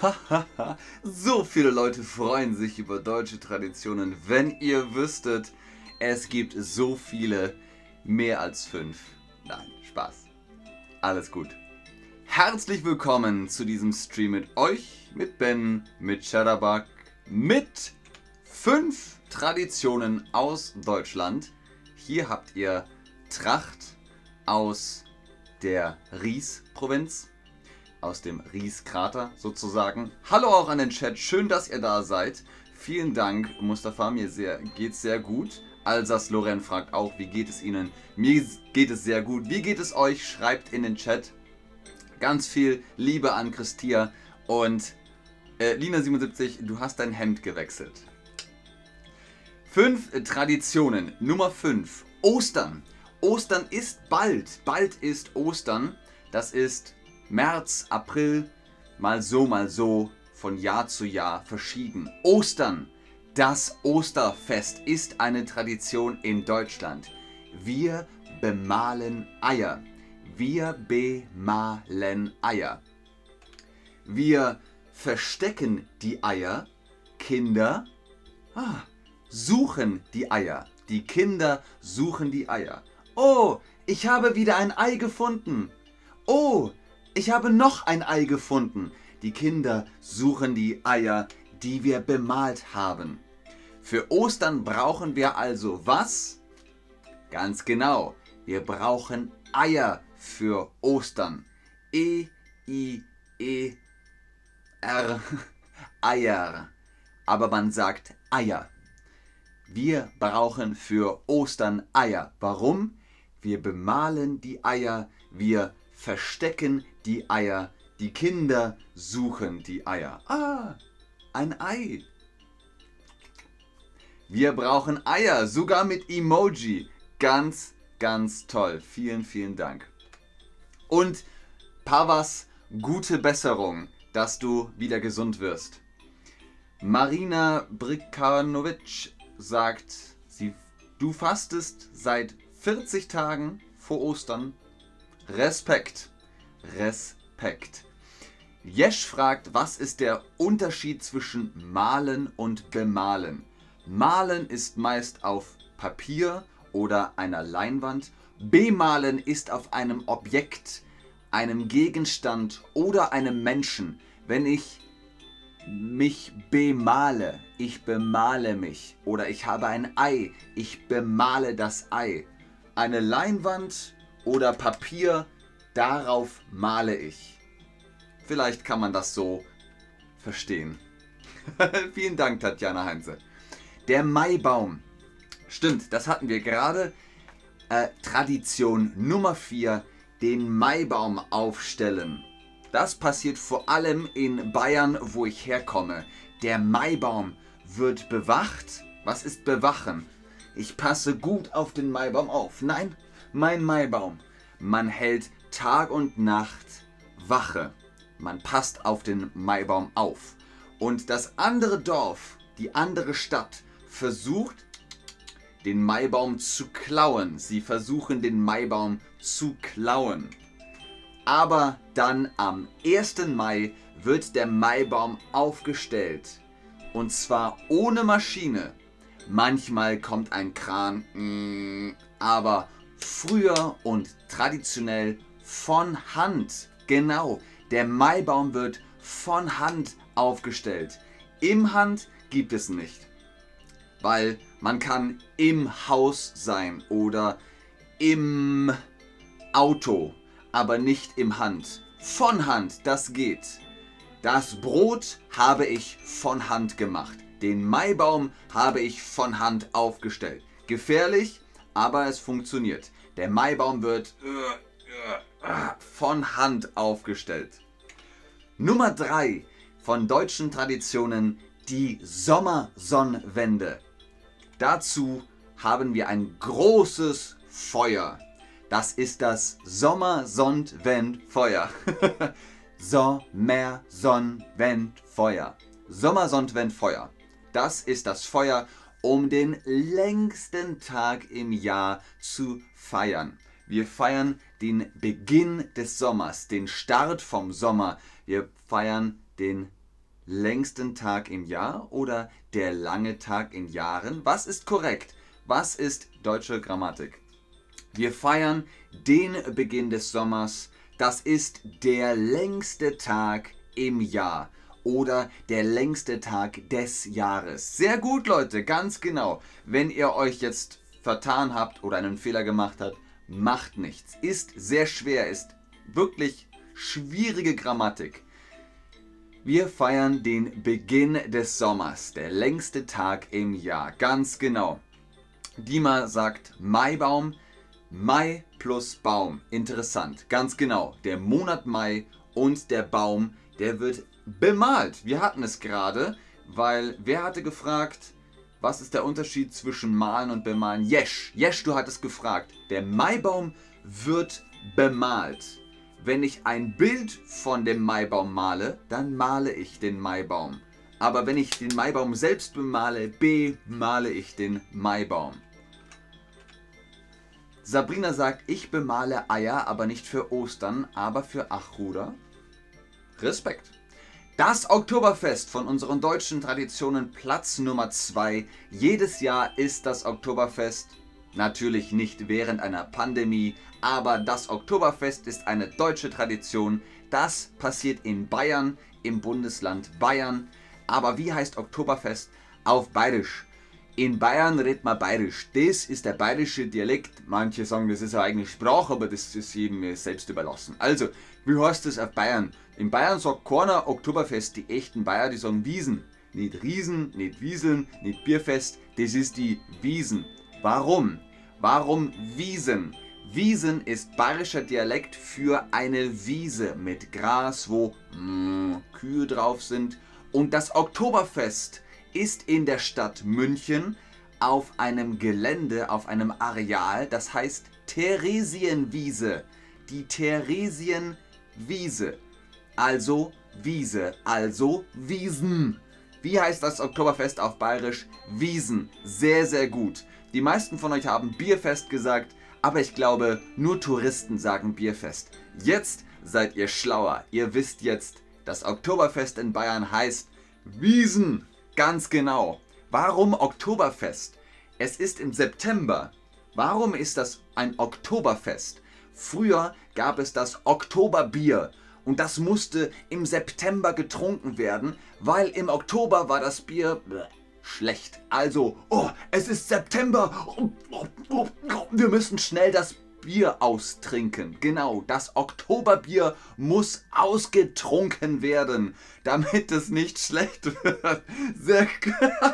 so viele Leute freuen sich über deutsche Traditionen. Wenn ihr wüsstet, es gibt so viele, mehr als fünf. Nein, Spaß. Alles gut. Herzlich willkommen zu diesem Stream mit euch, mit Ben, mit Shadowbug, mit fünf Traditionen aus Deutschland. Hier habt ihr Tracht aus der Ries-Provinz aus dem Ries-Krater sozusagen. Hallo auch an den Chat, schön, dass ihr da seid. Vielen Dank, Mustafa, mir sehr, geht's sehr gut. Alsas Loren fragt auch, wie geht es Ihnen? Mir geht es sehr gut. Wie geht es euch? Schreibt in den Chat. Ganz viel Liebe an Christia und äh, Lina77, du hast dein Hemd gewechselt. Fünf Traditionen. Nummer 5. Ostern. Ostern ist bald. Bald ist Ostern. Das ist März, April, mal so, mal so, von Jahr zu Jahr verschieden. Ostern. Das Osterfest ist eine Tradition in Deutschland. Wir bemalen Eier. Wir bemalen Eier. Wir verstecken die Eier. Kinder ah, suchen die Eier. Die Kinder suchen die Eier. Oh, ich habe wieder ein Ei gefunden. Oh, ich habe noch ein Ei gefunden. Die Kinder suchen die Eier, die wir bemalt haben. Für Ostern brauchen wir also was? Ganz genau, wir brauchen Eier für Ostern. E, I, E, R, Eier. Aber man sagt Eier. Wir brauchen für Ostern Eier. Warum? Wir bemalen die Eier, wir verstecken die Eier. Die Kinder suchen die Eier. Ah, ein Ei. Wir brauchen Eier, sogar mit Emoji. Ganz, ganz toll. Vielen, vielen Dank. Und Pavas, gute Besserung, dass du wieder gesund wirst. Marina Brikanovic sagt, sie, du fastest seit 40 Tagen vor Ostern. Respekt. Respekt. Jesch fragt, was ist der Unterschied zwischen malen und bemalen? Malen ist meist auf Papier oder einer Leinwand. Bemalen ist auf einem Objekt, einem Gegenstand oder einem Menschen. Wenn ich mich bemale, ich bemale mich. Oder ich habe ein Ei, ich bemale das Ei. Eine Leinwand oder Papier Darauf male ich. Vielleicht kann man das so verstehen. Vielen Dank, Tatjana Heinze. Der Maibaum. Stimmt, das hatten wir gerade. Äh, Tradition Nummer 4, den Maibaum aufstellen. Das passiert vor allem in Bayern, wo ich herkomme. Der Maibaum wird bewacht. Was ist bewachen? Ich passe gut auf den Maibaum auf. Nein, mein Maibaum. Man hält Tag und Nacht Wache. Man passt auf den Maibaum auf. Und das andere Dorf, die andere Stadt, versucht den Maibaum zu klauen. Sie versuchen den Maibaum zu klauen. Aber dann am 1. Mai wird der Maibaum aufgestellt. Und zwar ohne Maschine. Manchmal kommt ein Kran, mm, aber früher und traditionell von Hand. Genau, der Maibaum wird von Hand aufgestellt. Im Hand gibt es nicht. Weil man kann im Haus sein oder im Auto, aber nicht im Hand. Von Hand, das geht. Das Brot habe ich von Hand gemacht. Den Maibaum habe ich von Hand aufgestellt. Gefährlich, aber es funktioniert. Der Maibaum wird von Hand aufgestellt. Nummer 3 von deutschen Traditionen die Sommersonnenwende. Dazu haben wir ein großes Feuer. Das ist das Sommersonnenwendfeuer. Sommersonnenwendfeuer. Sommersonnenwendfeuer. Das ist das Feuer, um den längsten Tag im Jahr zu feiern. Wir feiern den Beginn des Sommers, den Start vom Sommer. Wir feiern den längsten Tag im Jahr oder der lange Tag in Jahren? Was ist korrekt? Was ist deutsche Grammatik? Wir feiern den Beginn des Sommers. Das ist der längste Tag im Jahr oder der längste Tag des Jahres. Sehr gut, Leute, ganz genau. Wenn ihr euch jetzt vertan habt oder einen Fehler gemacht habt, macht nichts. Ist sehr schwer, ist wirklich schwierige Grammatik. Wir feiern den Beginn des Sommers, der längste Tag im Jahr. Ganz genau. Dima sagt Maibaum, Mai plus Baum. Interessant, ganz genau. Der Monat Mai und der Baum, der wird bemalt. Wir hatten es gerade, weil wer hatte gefragt, was ist der Unterschied zwischen malen und bemalen? Jesch, Jesch, du hattest gefragt. Der Maibaum wird bemalt. Wenn ich ein Bild von dem Maibaum male, dann male ich den Maibaum. Aber wenn ich den Maibaum selbst bemale, bemale ich den Maibaum. Sabrina sagt, ich bemale Eier, aber nicht für Ostern, aber für Achruder. Respekt. Das Oktoberfest von unseren deutschen Traditionen Platz Nummer 2. Jedes Jahr ist das Oktoberfest natürlich nicht während einer Pandemie, aber das Oktoberfest ist eine deutsche Tradition. Das passiert in Bayern, im Bundesland Bayern. Aber wie heißt Oktoberfest auf Bayerisch? In Bayern redet man Bayerisch. Das ist der bayerische Dialekt. Manche sagen, das ist eine eigene Sprache, aber das ist jedem selbst überlassen. Also, wie heißt das auf Bayern? In Bayern sagt keiner Oktoberfest. Die echten Bayer, die sagen Wiesen. Nicht Riesen, nicht Wieseln, nicht Bierfest. Das ist die Wiesen. Warum? Warum Wiesen? Wiesen ist bayerischer Dialekt für eine Wiese mit Gras, wo mm, Kühe drauf sind. Und das Oktoberfest ist in der Stadt München auf einem Gelände, auf einem Areal, das heißt Theresienwiese. Die Theresienwiese. Also Wiese, also Wiesen. Wie heißt das Oktoberfest auf Bayerisch? Wiesen. Sehr, sehr gut. Die meisten von euch haben Bierfest gesagt, aber ich glaube, nur Touristen sagen Bierfest. Jetzt seid ihr schlauer. Ihr wisst jetzt, das Oktoberfest in Bayern heißt Wiesen. Ganz genau. Warum Oktoberfest? Es ist im September. Warum ist das ein Oktoberfest? Früher gab es das Oktoberbier und das musste im September getrunken werden, weil im Oktober war das Bier schlecht. Also, oh, es ist September. Wir müssen schnell das Bier austrinken. Genau, das Oktoberbier muss ausgetrunken werden, damit es nicht schlecht wird. Sehr,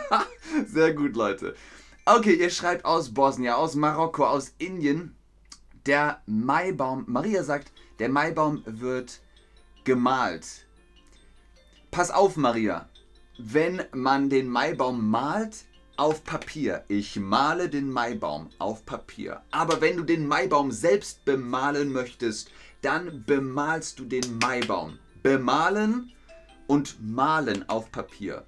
sehr gut, Leute. Okay, ihr schreibt aus Bosnien, aus Marokko, aus Indien. Der Maibaum, Maria sagt, der Maibaum wird gemalt. Pass auf, Maria. Wenn man den Maibaum malt, auf Papier. Ich male den Maibaum auf Papier. Aber wenn du den Maibaum selbst bemalen möchtest, dann bemalst du den Maibaum. Bemalen und malen auf Papier.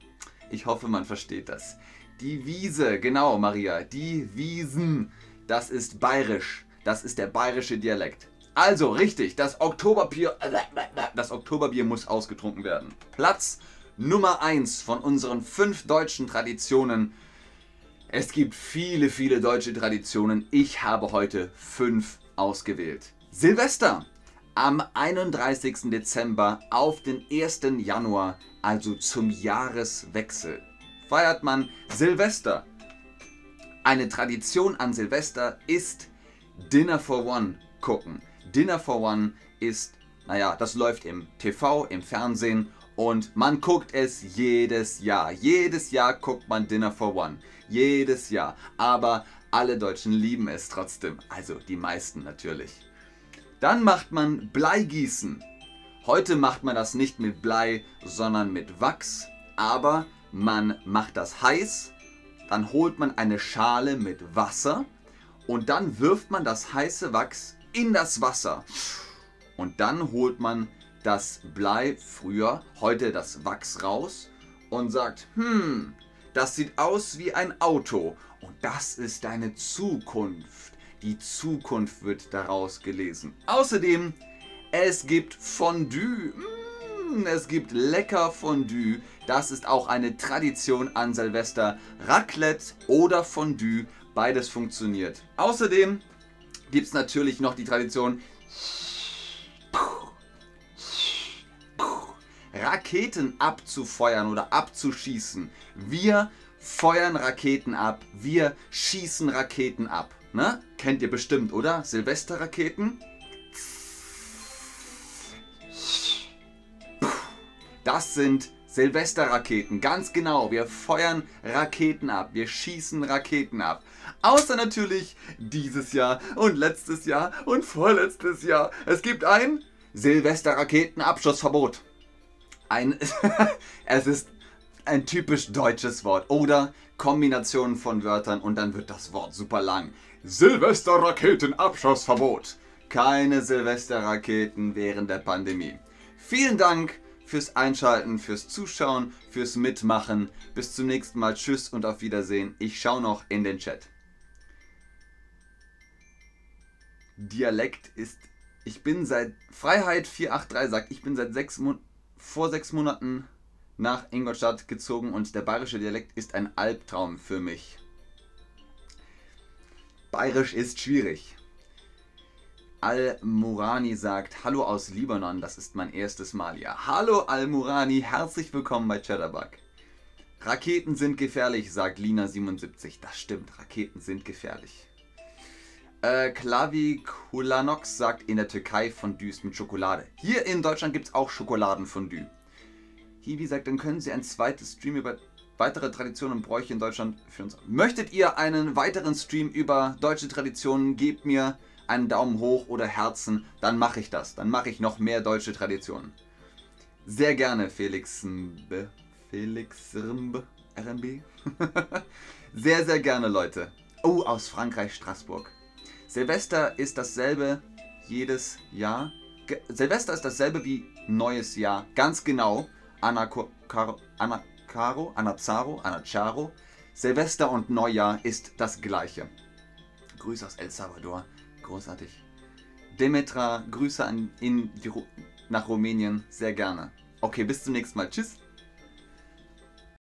Ich hoffe, man versteht das. Die Wiese, genau, Maria, die Wiesen, das ist bayerisch. Das ist der bayerische Dialekt. Also, richtig, das Oktoberbier, das Oktoberbier muss ausgetrunken werden. Platz Nummer 1 von unseren fünf deutschen Traditionen es gibt viele, viele deutsche Traditionen. Ich habe heute fünf ausgewählt. Silvester am 31. Dezember auf den 1. Januar, also zum Jahreswechsel, feiert man Silvester. Eine Tradition an Silvester ist Dinner for One gucken. Dinner for One ist, naja, das läuft im TV, im Fernsehen und man guckt es jedes Jahr. Jedes Jahr guckt man Dinner for One. Jedes Jahr. Aber alle Deutschen lieben es trotzdem. Also die meisten natürlich. Dann macht man Bleigießen. Heute macht man das nicht mit Blei, sondern mit Wachs. Aber man macht das heiß. Dann holt man eine Schale mit Wasser. Und dann wirft man das heiße Wachs in das Wasser. Und dann holt man das Blei früher, heute das Wachs raus und sagt, hm, das sieht aus wie ein Auto und das ist deine Zukunft. Die Zukunft wird daraus gelesen. Außerdem, es gibt Fondue. Und es gibt lecker Fondue. Das ist auch eine Tradition an Silvester. Raclette oder Fondue, beides funktioniert. Außerdem gibt es natürlich noch die Tradition Raketen abzufeuern oder abzuschießen. Wir feuern Raketen ab, wir schießen Raketen ab. Ne? Kennt ihr bestimmt, oder? Silvesterraketen? Das sind Silvesterraketen, ganz genau. Wir feuern Raketen ab, wir schießen Raketen ab. Außer natürlich dieses Jahr und letztes Jahr und vorletztes Jahr. Es gibt ein Silvesterraketenabschussverbot. Ein es ist ein typisch deutsches Wort oder Kombinationen von Wörtern und dann wird das Wort super lang. Silvesterraketenabschussverbot. Keine Silvesterraketen während der Pandemie. Vielen Dank fürs Einschalten, fürs Zuschauen, fürs Mitmachen. Bis zum nächsten Mal. Tschüss und auf Wiedersehen. Ich schaue noch in den Chat. Dialekt ist. Ich bin seit. Freiheit 483 sagt, ich bin seit sechs Mon vor sechs Monaten nach Ingolstadt gezogen und der bayerische Dialekt ist ein Albtraum für mich. Bayerisch ist schwierig. Al-Murani sagt, Hallo aus Libanon, das ist mein erstes Mal hier. Hallo Al-Murani, herzlich willkommen bei Chatterbug. Raketen sind gefährlich, sagt Lina77. Das stimmt, Raketen sind gefährlich. Äh, Klavi Kulanox sagt, in der Türkei Fondues mit Schokolade. Hier in Deutschland gibt es auch Schokoladenfondue. Hiwi sagt, dann können Sie ein zweites Stream über weitere Traditionen und Bräuche in Deutschland für uns. Möchtet ihr einen weiteren Stream über deutsche Traditionen? Gebt mir einen Daumen hoch oder Herzen, dann mache ich das. Dann mache ich noch mehr deutsche Traditionen. Sehr gerne, Felix Mbe. Felix Rimbe, RMB. sehr, sehr gerne, Leute. Oh, aus Frankreich, Straßburg. Silvester ist dasselbe jedes Jahr. Ge Silvester ist dasselbe wie neues Jahr. Ganz genau. Anacaro, Anacaro, Anazaro, Anacharo. Silvester und Neujahr ist das gleiche. Grüße aus El Salvador. Großartig. Demetra, Grüße an, in die, nach Rumänien. Sehr gerne. Okay, bis zum nächsten Mal. Tschüss.